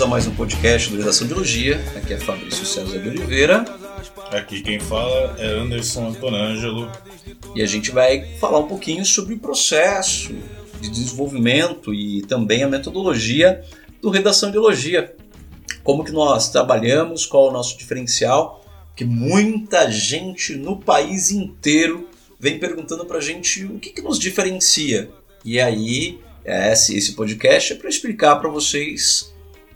Bem-vindos a mais um podcast do Redação de Biologia. Aqui é Fabrício César de Oliveira. Aqui quem fala é Anderson Antonângelo. E a gente vai falar um pouquinho sobre o processo de desenvolvimento e também a metodologia do Redação de Biologia. Como que nós trabalhamos, qual é o nosso diferencial, que muita gente no país inteiro vem perguntando para a gente o que, que nos diferencia. E aí esse, esse podcast é para explicar para vocês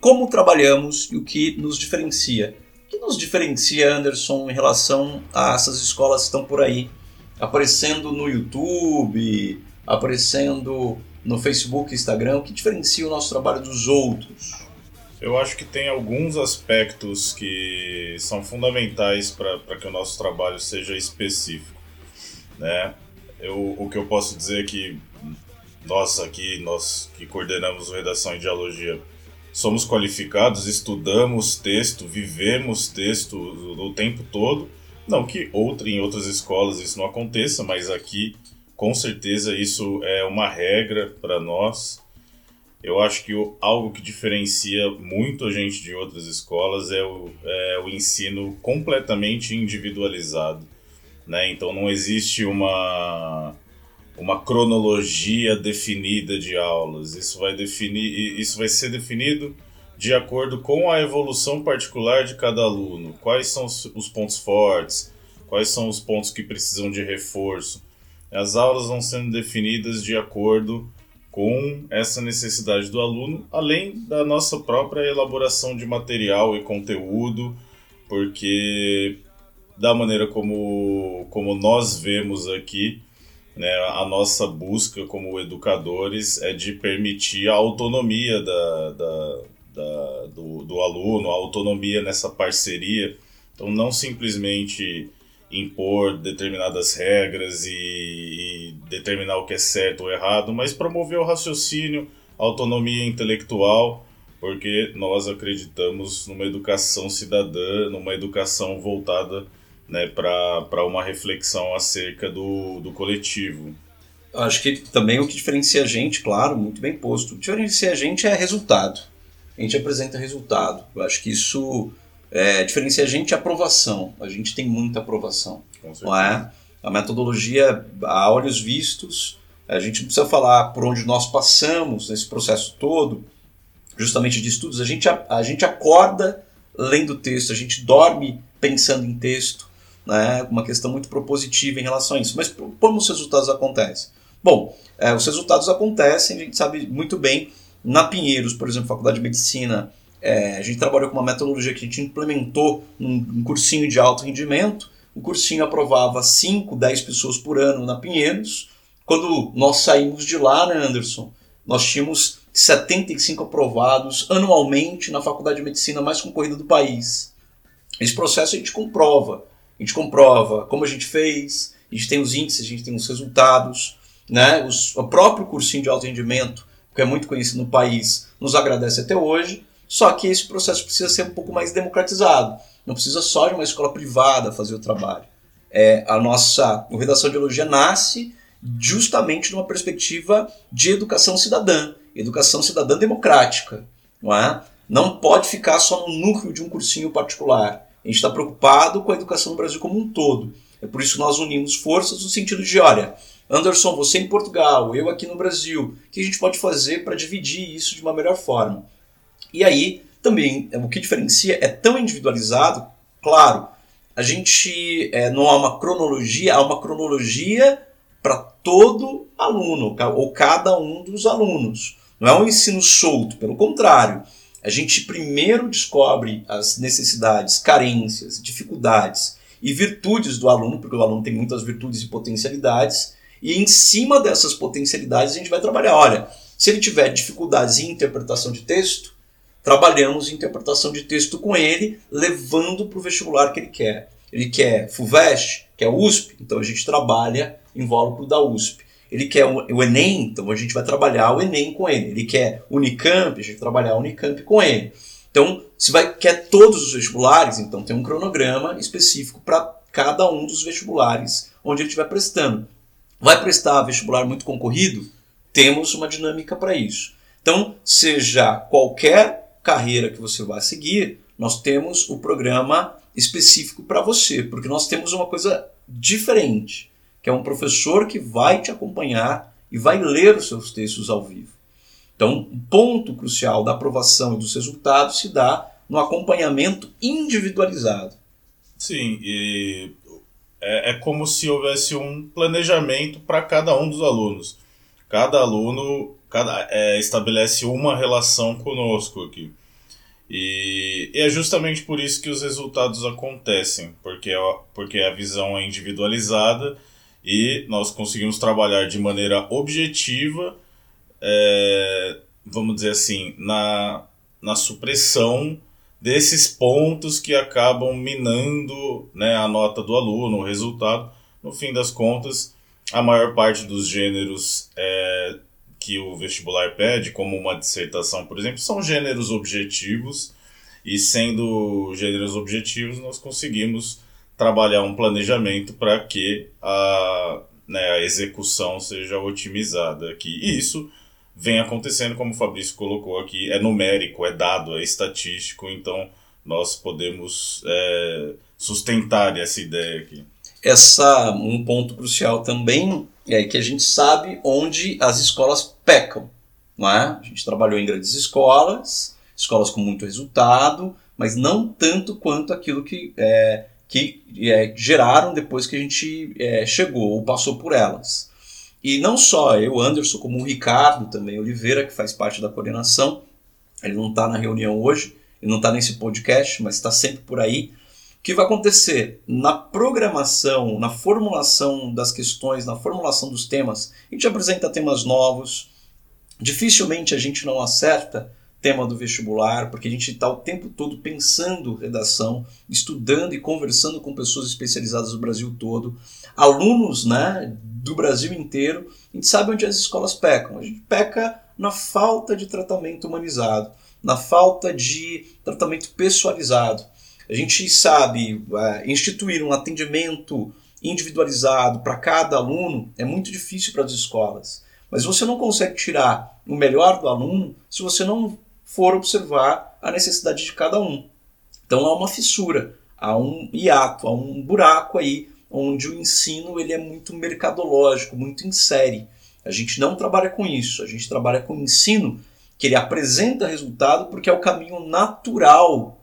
como trabalhamos e o que nos diferencia. O que nos diferencia, Anderson, em relação a essas escolas que estão por aí, aparecendo no YouTube, aparecendo no Facebook, Instagram, o que diferencia o nosso trabalho dos outros? Eu acho que tem alguns aspectos que são fundamentais para que o nosso trabalho seja específico. Né? Eu, o que eu posso dizer é que nós aqui, nós que coordenamos o Redação em Dialogia, somos qualificados, estudamos texto, vivemos texto o, tempo todo. Não que outra, em outras escolas isso não aconteça, mas aqui com certeza isso é uma regra para nós. Eu acho que o, algo que diferencia muito a gente de outras escolas é o, é o ensino completamente individualizado. Né? Então não existe uma uma cronologia definida de aulas. Isso vai definir, isso vai ser definido de acordo com a evolução particular de cada aluno. Quais são os pontos fortes? Quais são os pontos que precisam de reforço? As aulas vão sendo definidas de acordo com essa necessidade do aluno, além da nossa própria elaboração de material e conteúdo, porque da maneira como, como nós vemos aqui, né, a nossa busca como educadores é de permitir a autonomia da, da, da, do, do aluno, a autonomia nessa parceria. Então, não simplesmente impor determinadas regras e, e, determinar o que é certo ou errado, mas promover o raciocínio, a autonomia intelectual, porque nós acreditamos numa educação cidadã, numa educação voltada né, para uma reflexão acerca do, do coletivo. Acho que também o que diferencia a gente, claro, muito bem posto, o que diferencia a gente é resultado. A gente apresenta resultado. Eu acho que isso é, diferencia a gente é aprovação. A gente tem muita aprovação. Não é? A metodologia, a olhos vistos, a gente não precisa falar por onde nós passamos nesse processo todo, justamente de estudos. A gente, a, a gente acorda lendo texto, a gente dorme pensando em texto né, uma questão muito propositiva em relação a isso. Mas como os resultados acontecem? Bom, é, os resultados acontecem, a gente sabe muito bem, na Pinheiros, por exemplo, Faculdade de Medicina, é, a gente trabalhou com uma metodologia que a gente implementou num, um cursinho de alto rendimento, o cursinho aprovava 5, 10 pessoas por ano na Pinheiros. Quando nós saímos de lá, né, Anderson, nós tínhamos 75 aprovados anualmente na Faculdade de Medicina mais concorrida do país. Esse processo a gente comprova a gente comprova como a gente fez, a gente tem os índices, a gente tem os resultados, né? Os, o próprio cursinho de alto rendimento, que é muito conhecido no país, nos agradece até hoje, só que esse processo precisa ser um pouco mais democratizado. Não precisa só de uma escola privada fazer o trabalho. É, a nossa o Redação de Biologia nasce justamente numa perspectiva de educação cidadã, educação cidadã democrática. Não, é? não pode ficar só no núcleo de um cursinho particular. A gente está preocupado com a educação no Brasil como um todo. É por isso que nós unimos forças no sentido de, olha, Anderson, você em Portugal, eu aqui no Brasil, o que a gente pode fazer para dividir isso de uma melhor forma? E aí, também, o que diferencia é tão individualizado, claro, a gente é, não há uma cronologia, há uma cronologia para todo aluno, ou cada um dos alunos. Não é um ensino solto, pelo contrário a gente primeiro descobre as necessidades, carências, dificuldades e virtudes do aluno, porque o aluno tem muitas virtudes e potencialidades, e em cima dessas potencialidades a gente vai trabalhar. Olha, se ele tiver dificuldades em interpretação de texto, trabalhamos interpretação de texto com ele, levando para o vestibular que ele quer. Ele quer FUVEST, quer USP, então a gente trabalha invólucro da USP. Ele quer o Enem, então a gente vai trabalhar o Enem com ele. Ele quer Unicamp, a gente vai trabalhar o Unicamp com ele. Então, se vai quer todos os vestibulares, então tem um cronograma específico para cada um dos vestibulares onde ele estiver prestando. Vai prestar vestibular muito concorrido? Temos uma dinâmica para isso. Então, seja qualquer carreira que você vai seguir, nós temos o programa específico para você, porque nós temos uma coisa diferente, que é um professor que vai te acompanhar e vai ler os seus textos ao vivo. Então, o ponto crucial da aprovação e dos resultados se dá no acompanhamento individualizado. Sim, e é, é como se houvesse um planejamento para cada um dos alunos. Cada aluno cada, é, estabelece uma relação conosco aqui. E, e, é justamente por isso que os resultados acontecem, porque, porque a visão é individualizada e nós conseguimos trabalhar de maneira objetiva, é, vamos dizer assim, na, na supressão desses pontos que acabam minando né, a nota do aluno, o resultado. No fim das contas, a maior parte dos gêneros é, que o vestibular pede, como uma dissertação, por exemplo, são gêneros objetivos, e sendo gêneros objetivos, nós conseguimos trabalhar um planejamento para que a, né, a execução seja otimizada aqui. E isso vem acontecendo, como o Fabrício colocou aqui, é numérico, é dado, é estatístico, então nós podemos é, sustentar essa ideia aqui. Essa um ponto crucial também é que a gente sabe onde as escolas pecam, não é? A gente trabalhou em grandes escolas, escolas com muito resultado, mas não tanto quanto aquilo que é, que é, geraram depois que a gente é, chegou ou passou por elas. E não só eu, Anderson, como o Ricardo também, Oliveira, que faz parte da coordenação. Ele não está na reunião hoje, ele não está nesse podcast, mas está sempre por aí. O que vai acontecer na programação, na formulação das questões, na formulação dos temas? A gente apresenta temas novos. Dificilmente a gente não acerta tema do vestibular, porque a gente está o tempo todo pensando redação, estudando e conversando com pessoas especializadas do Brasil todo, alunos né, do Brasil inteiro. A gente sabe onde as escolas pecam. A gente peca na falta de tratamento humanizado, na falta de tratamento pessoalizado. A gente sabe é, instituir um atendimento individualizado para cada aluno é muito difícil para as escolas. Mas você não consegue tirar o melhor do aluno se você não for observar a necessidade de cada um. Então há uma fissura, há um hiato, há um buraco aí onde o ensino ele é muito mercadológico, muito em série. A gente não trabalha com isso, a gente trabalha com o ensino que ele apresenta resultado porque é o caminho natural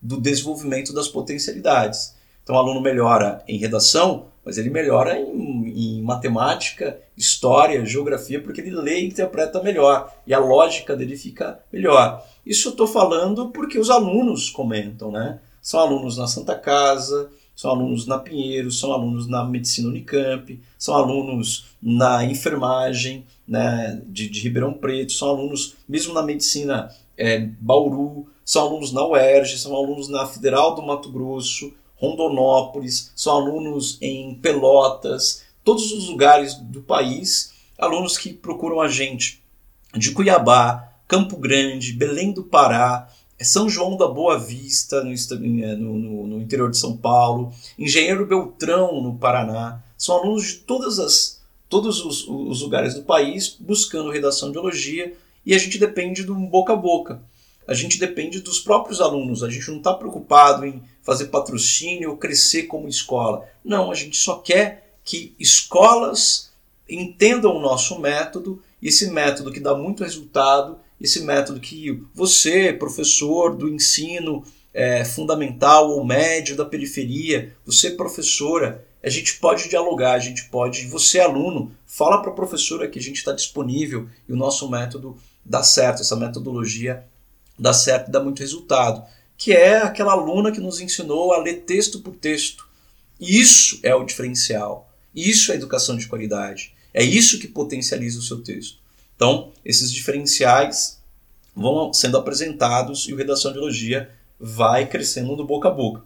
do desenvolvimento das potencialidades. Então o aluno melhora em redação, mas ele melhora em, matemática, história, geografia, porque ele lê e interpreta melhor e a lógica dele fica melhor. Isso eu estou falando porque os alunos comentam, né? São alunos na Santa Casa, são alunos na Pinheiro, são alunos na Medicina Unicamp, são alunos na enfermagem né, de, de Ribeirão Preto, são alunos mesmo na Medicina é, Bauru, são alunos na UERJ, são alunos na Federal do Mato Grosso, Rondonópolis, são alunos em Pelotas, todos os lugares do país, alunos que procuram a gente de Cuiabá, Campo Grande, Belém do Pará, São João da Boa Vista, no, no, no interior de São Paulo, Engenheiro Beltrão, no Paraná. São alunos de todas as, todos os, os lugares do país buscando redação de biologia e a gente depende do boca a boca a gente depende dos próprios alunos. A gente não está preocupado em fazer patrocínio ou crescer como escola. Não, a gente só quer que escolas entendam o nosso método, esse método que dá muito resultado, esse método que você, professor do ensino é, fundamental ou médio da periferia, você, professora, a gente pode dialogar, a gente pode, você, aluno, fala para a professora que a gente está disponível e o nosso método dá certo, essa metodologia dá certo e dá muito resultado, que é aquela aluna que nos ensinou a ler texto por texto. Isso é o diferencial. Isso é educação de qualidade. É isso que potencializa o seu texto. Então, esses diferenciais vão sendo apresentados e o Redação de Elogia vai crescendo do boca a boca.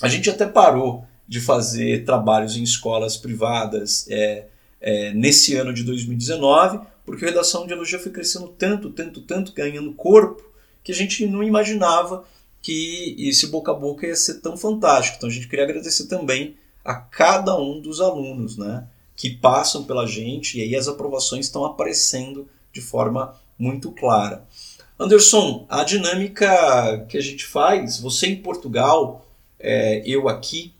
A gente até parou de fazer trabalhos em escolas privadas é, é, nesse ano de 2019, porque a Redação de Elogia foi crescendo tanto, tanto, tanto, ganhando corpo, que a gente não imaginava que esse boca a boca ia ser tão fantástico. Então a gente queria agradecer também a cada um dos alunos, né, que passam pela gente e aí as aprovações estão aparecendo de forma muito clara. Anderson, a dinâmica que a gente faz, você em Portugal, é, eu aqui,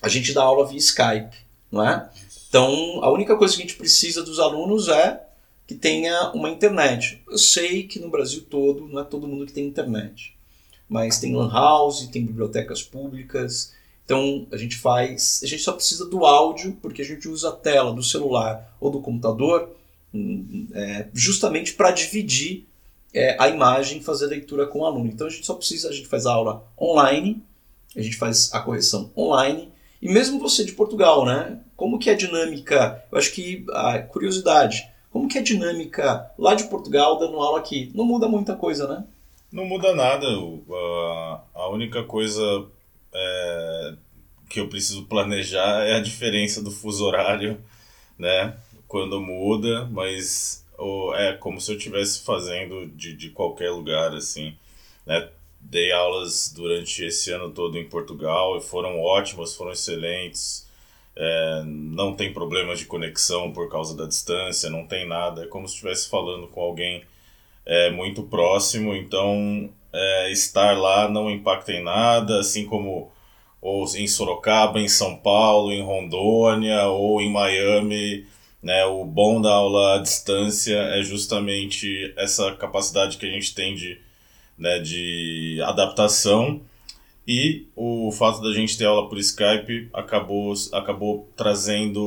a gente dá aula via Skype, não é? Então, a única coisa que a gente precisa dos alunos é que tenha uma internet. Eu sei que no Brasil todo não é todo mundo que tem internet, mas tem lan house, tem bibliotecas públicas. Então a gente faz, a gente só precisa do áudio porque a gente usa a tela do celular ou do computador hum, é, justamente para dividir é, a imagem e fazer leitura com o aluno. Então a gente só precisa, a gente faz a aula online, a gente faz a correção online e mesmo você de Portugal, né? Como que é a dinâmica? Eu acho que a curiosidade como que é a dinâmica lá de Portugal dando aula aqui? Não muda muita coisa, né? Não muda nada. A única coisa é, que eu preciso planejar é a diferença do fuso horário, né? Quando muda, mas é como se eu estivesse fazendo de, de qualquer lugar, assim, né? Dei aulas durante esse ano todo em Portugal e foram ótimas, foram excelentes é, não tem problemas de conexão por causa da distância, não tem nada. É como se estivesse falando com alguém é, muito próximo, então é, estar lá não impacta em nada, assim como ou em Sorocaba, em São Paulo, em Rondônia ou em Miami. Né, o bom da aula à distância é justamente essa capacidade que a gente tem de, né, de adaptação e o fato da gente ter aula por Skype acabou, acabou trazendo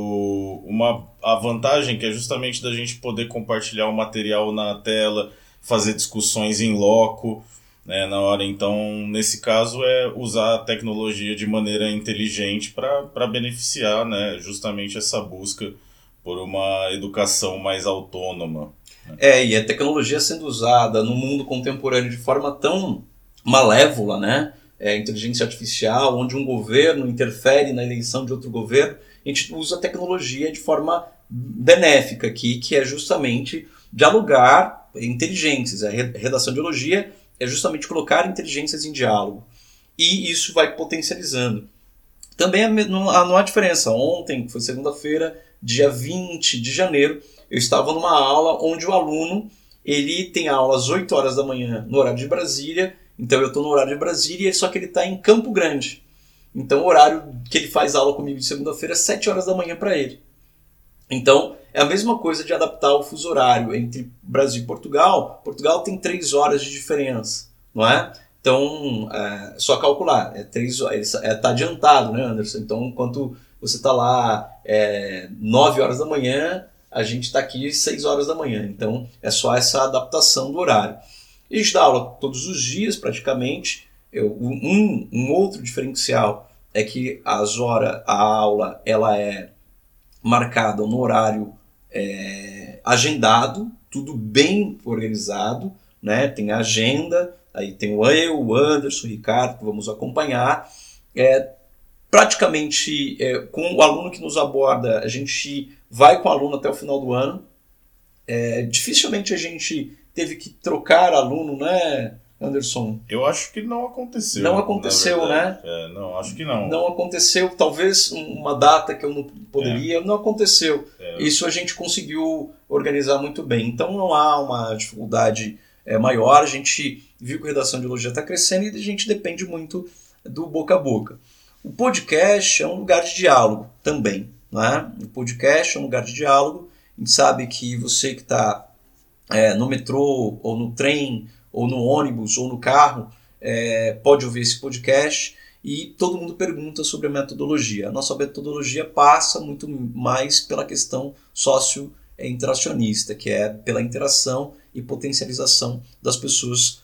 uma a vantagem que é justamente da gente poder compartilhar o material na tela, fazer discussões em loco, né, na hora. Então, nesse caso, é usar a tecnologia de maneira inteligente para beneficiar né, justamente essa busca por uma educação mais autônoma. Né? É, e a tecnologia sendo usada no mundo contemporâneo de forma tão malévola, né? é, inteligência artificial, onde um governo interfere na eleição de outro governo, a gente usa a tecnologia de forma benéfica aqui, que é justamente dialogar inteligências. A redação de ideologia é justamente colocar inteligências em diálogo. E isso vai potencializando. Também não, não há diferença. Ontem, que foi segunda-feira, dia 20 de janeiro, eu estava numa aula onde o aluno ele tem aula às 8 horas da manhã no horário de Brasília então eu estou no horário de Brasília, só que ele está em Campo Grande. Então o horário que ele faz aula comigo de segunda-feira é 7 horas da manhã para ele. Então é a mesma coisa de adaptar o fuso horário entre Brasil e Portugal. Portugal tem 3 horas de diferença, não é? Então é só calcular, é três, está é, tá adiantado, né, Anderson? Então enquanto você está lá é, 9 horas da manhã, a gente está aqui 6 horas da manhã. Então é só essa adaptação do horário. A gente dá aula todos os dias, praticamente. Eu, um, um outro diferencial é que as horas, a aula ela é marcada no horário é, agendado, tudo bem organizado, né? Tem a agenda, aí tem eu, o Anderson, o Ricardo, que vamos acompanhar. É, praticamente é, com o aluno que nos aborda, a gente vai com o aluno até o final do ano. É, dificilmente a gente teve que trocar aluno, né, Anderson? Eu acho que não aconteceu. Não aconteceu, né? É, não, acho que não. Não aconteceu, talvez uma data que eu não poderia, é. não aconteceu. É. Isso a gente conseguiu organizar muito bem. Então não há uma dificuldade é, maior. A gente viu que a redação de elogia está crescendo e a gente depende muito do boca a boca. O podcast é um lugar de diálogo também. Né? O podcast é um lugar de diálogo. A gente sabe que você que está é, no metrô, ou no trem, ou no ônibus, ou no carro, é, pode ouvir esse podcast e todo mundo pergunta sobre a metodologia. A nossa metodologia passa muito mais pela questão socio-interacionista, que é pela interação e potencialização das pessoas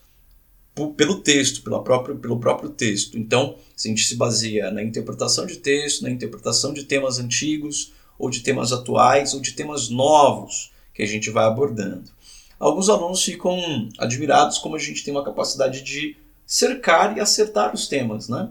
pelo texto, pela própria, pelo próprio texto. Então, a gente se baseia na interpretação de texto, na interpretação de temas antigos, ou de temas atuais, ou de temas novos que a gente vai abordando alguns alunos ficam admirados como a gente tem uma capacidade de cercar e acertar os temas, né?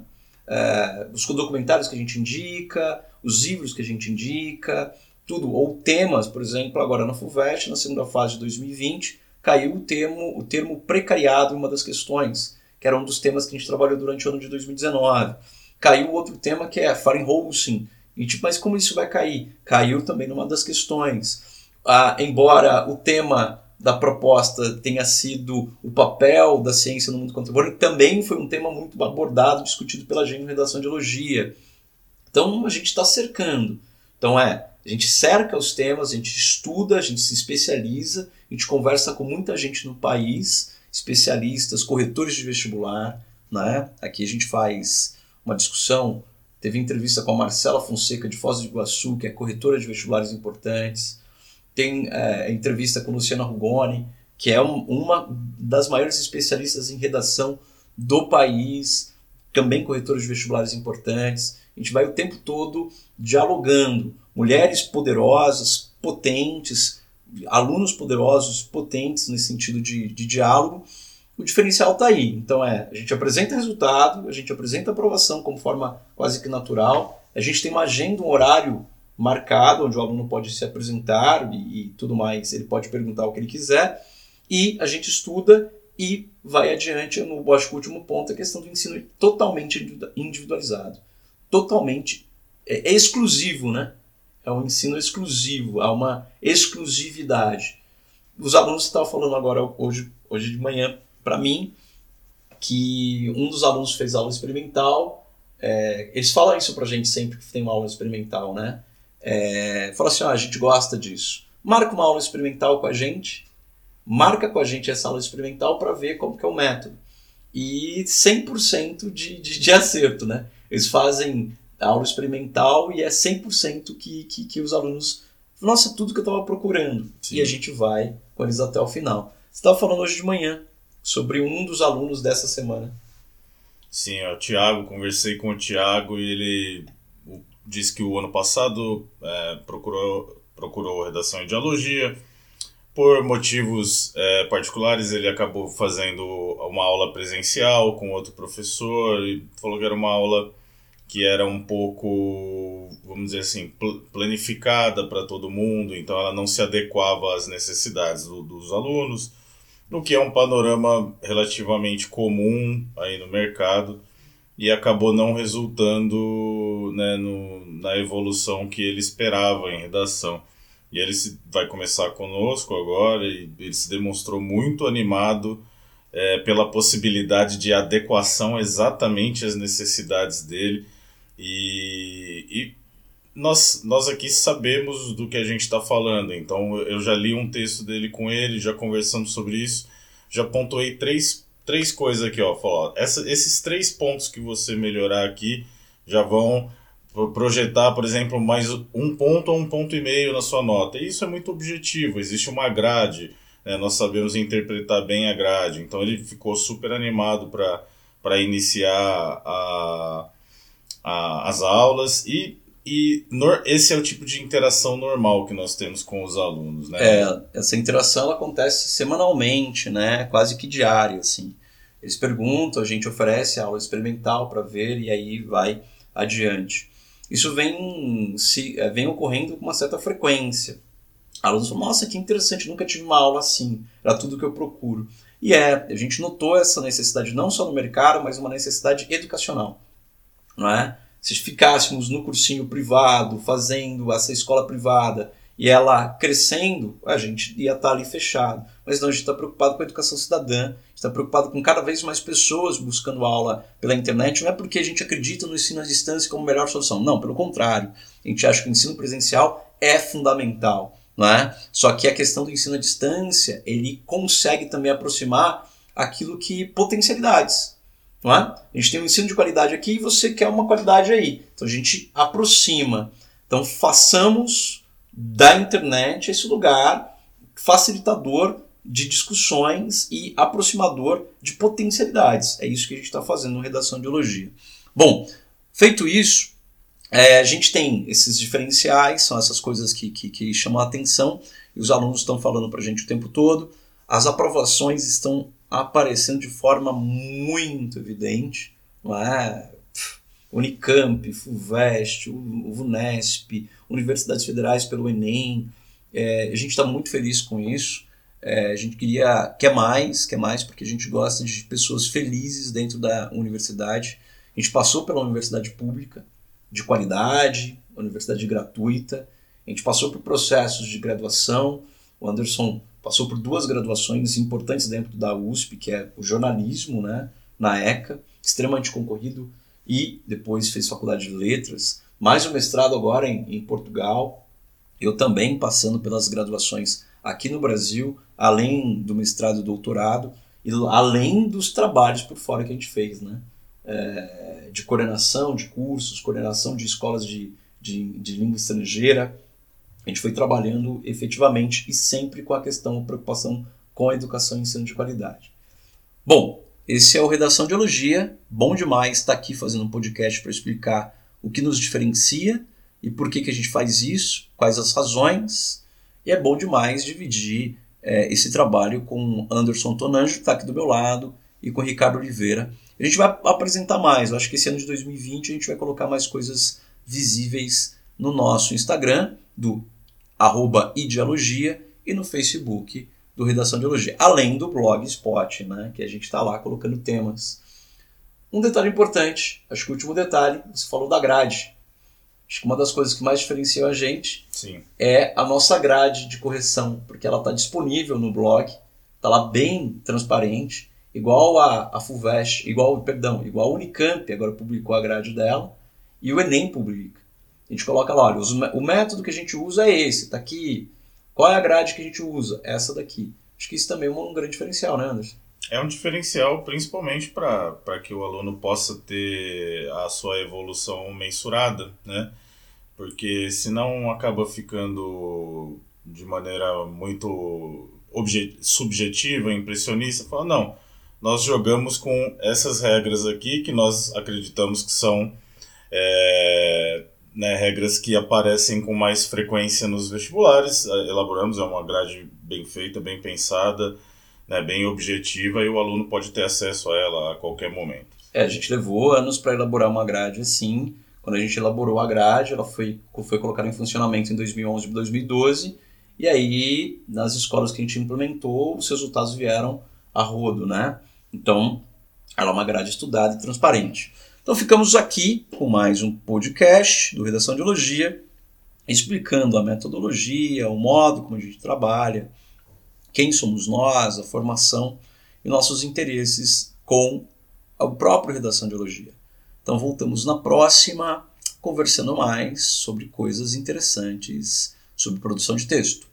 É, os documentários que a gente indica, os livros que a gente indica, tudo, ou temas, por exemplo, agora na FUVEST, na segunda fase de 2020, caiu o termo, o termo precariado em uma das questões, que era um dos temas que a gente trabalhou durante o ano de 2019. Caiu outro tema que é Fahrenholcim, e tipo, mas como isso vai cair? Caiu também numa das questões. Ah, embora o tema da proposta tenha sido o papel da ciência no mundo contemporâneo, também foi um tema muito abordado, discutido pela gente em redação de elogia. Então a gente está cercando. Então é, a gente cerca os temas, a gente estuda, a gente se especializa, a gente conversa com muita gente no país, especialistas, corretores de vestibular, né? Aqui a gente faz uma discussão, teve entrevista com a Marcela Fonseca de Foz do Iguaçu, que é corretora de vestibulares importantes tem é, entrevista com Luciana Rugoni, que é um, uma das maiores especialistas em redação do país, também corretores de vestibulares importantes. A gente vai o tempo todo dialogando. Mulheres poderosas, potentes, alunos poderosos, potentes nesse sentido de, de diálogo. O diferencial está aí. Então é, a gente apresenta resultado, a gente apresenta aprovação como forma quase que natural, a gente tem uma agenda, um horário marcado, onde o aluno pode se apresentar e, e, tudo mais, ele pode perguntar o que ele quiser, e a gente estuda e vai adiante. No acho que o último ponto é a questão do ensino totalmente individualizado, totalmente é, é exclusivo, né? É um ensino exclusivo, há uma exclusividade. Os alunos estavam falando agora hoje, hoje de manhã para mim que um dos alunos fez aula experimental. É, eles falam isso para gente sempre que tem uma aula experimental, né? É, fala assim: ó, a gente gosta disso. Marca uma aula experimental com a gente, marca com a gente essa aula experimental para ver como que é o método. E 100% de, de, de acerto, né? Eles fazem aula experimental e é 100% que, que, que os alunos. Nossa, tudo que eu estava procurando. Sim. E a gente vai com eles até o final. Você estava falando hoje de manhã sobre um dos alunos dessa semana. Sim, é o Tiago. Conversei com o Tiago e ele disse que o ano passado é, procurou, procurou redação em dialogia. Por motivos é, particulares, ele acabou fazendo uma aula presencial com outro professor e falou que era uma aula que era um pouco, vamos dizer assim, planificada para todo mundo, então ela não se adequava às necessidades do, dos alunos, o que é um panorama relativamente comum aí no mercado e acabou não resultando né, no, na evolução que ele esperava em redação. E ele se, vai começar conosco agora e ele se demonstrou muito animado é, pela possibilidade de adequação exatamente às necessidades dele. E, e nós, nós aqui sabemos do que a gente está falando, então eu já li um texto dele com ele, já conversamos sobre isso, já pontuei três três coisas aqui, ó. Essa, esses três pontos que você melhorar aqui já vão projetar, por exemplo, mais um ponto ou um ponto e meio na sua nota. E isso é muito objetivo, existe uma grade, né? nós sabemos interpretar bem a grade. Então ele ficou super animado para iniciar a, a, as aulas e e esse é o tipo de interação normal que nós temos com os alunos, né? É, essa interação acontece semanalmente, né? Quase que diária, assim. Eles perguntam, a gente oferece aula experimental para ver e aí vai adiante. Isso vem, se, é, vem ocorrendo com uma certa frequência. Alunos falam, nossa, que interessante, nunca tive uma aula assim, era tudo que eu procuro. E é, a gente notou essa necessidade não só no mercado, mas uma necessidade educacional. Não é? Se ficássemos no cursinho privado, fazendo essa escola privada, e ela crescendo, a gente ia estar ali fechado. Mas não, a gente está preocupado com a educação cidadã, está preocupado com cada vez mais pessoas buscando aula pela internet. Não é porque a gente acredita no ensino à distância como melhor solução. Não, pelo contrário. A gente acha que o ensino presencial é fundamental. Não é? Só que a questão do ensino à distância, ele consegue também aproximar aquilo que potencialidades. Não é? A gente tem um ensino de qualidade aqui e você quer uma qualidade aí. Então a gente aproxima. Então façamos da internet esse lugar facilitador de discussões e aproximador de potencialidades. É isso que a gente está fazendo no Redação de Elogia. Bom, feito isso, é, a gente tem esses diferenciais, são essas coisas que, que, que chamam a atenção e os alunos estão falando para a gente o tempo todo. As aprovações estão aparecendo de forma muito evidente, não é? Unicamp, FUVEST, o VUNESP, universidades federais pelo Enem. É, a gente está muito feliz com isso. É, a gente queria quer mais, quer mais, porque a gente gosta de pessoas felizes dentro da universidade. A gente passou pela universidade pública, de qualidade, universidade gratuita. A gente passou por processos de graduação. O Anderson passou por duas graduações importantes dentro da USP, que é o jornalismo, né, na ECA, extremamente concorrido, e depois fez faculdade de letras, mais um mestrado agora em, em Portugal, eu também passando pelas graduações aqui no Brasil, além do mestrado e doutorado, e além dos trabalhos por fora que a gente fez, né? É, de coordenação de cursos, coordenação de escolas de, de, de língua estrangeira. A gente foi trabalhando efetivamente e sempre com a questão, a preocupação com a educação e ensino de qualidade. Bom, esse é o Redação de Elogia. Bom demais estar aqui fazendo um podcast para explicar o que nos diferencia e por que, que a gente faz isso, quais as razões. E é bom demais dividir é, esse trabalho com Anderson Tonanjo, que está aqui do meu lado, e com Ricardo Oliveira. A gente vai apresentar mais. Eu acho que esse ano de 2020 a gente vai colocar mais coisas visíveis no nosso Instagram, do arroba ideologia, e no Facebook do Redação de Elogia, além do blog Spot, né, que a gente está lá colocando temas. Um detalhe importante, acho que o último detalhe, você falou da grade. Acho que uma das coisas que mais diferencia a gente Sim. é a nossa grade de correção, porque ela está disponível no blog, está lá bem transparente, igual a, a FUVEST, igual, perdão, igual a Unicamp agora publicou a grade dela, e o Enem publica. A gente coloca lá, olha, o método que a gente usa é esse, está aqui. Qual é a grade que a gente usa? Essa daqui. Acho que isso também é um grande diferencial, né, Anderson? É um diferencial principalmente para que o aluno possa ter a sua evolução mensurada, né? Porque senão acaba ficando de maneira muito subjetiva, impressionista, fala, não, nós jogamos com essas regras aqui que nós acreditamos que são é, né, regras que aparecem com mais frequência nos vestibulares, elaboramos, é uma grade bem feita, bem pensada, né, bem objetiva e o aluno pode ter acesso a ela a qualquer momento. É, a gente levou anos para elaborar uma grade assim. Quando a gente elaborou a grade, ela foi, foi colocada em funcionamento em 2011 e 2012. E aí, nas escolas que a gente implementou, os resultados vieram a rodo, né? Então, ela é uma grade estudada e transparente. Então, ficamos aqui com mais um podcast do Redação de Elogia, explicando a metodologia, o modo como a gente trabalha, quem somos nós, a formação e nossos interesses com o próprio Redação de Elogia. Então voltamos na próxima conversando mais sobre coisas interessantes sobre produção de texto.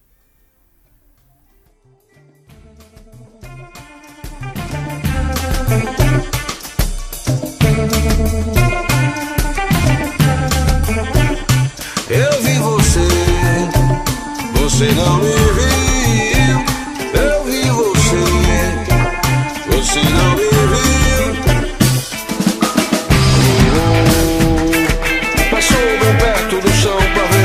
Você não me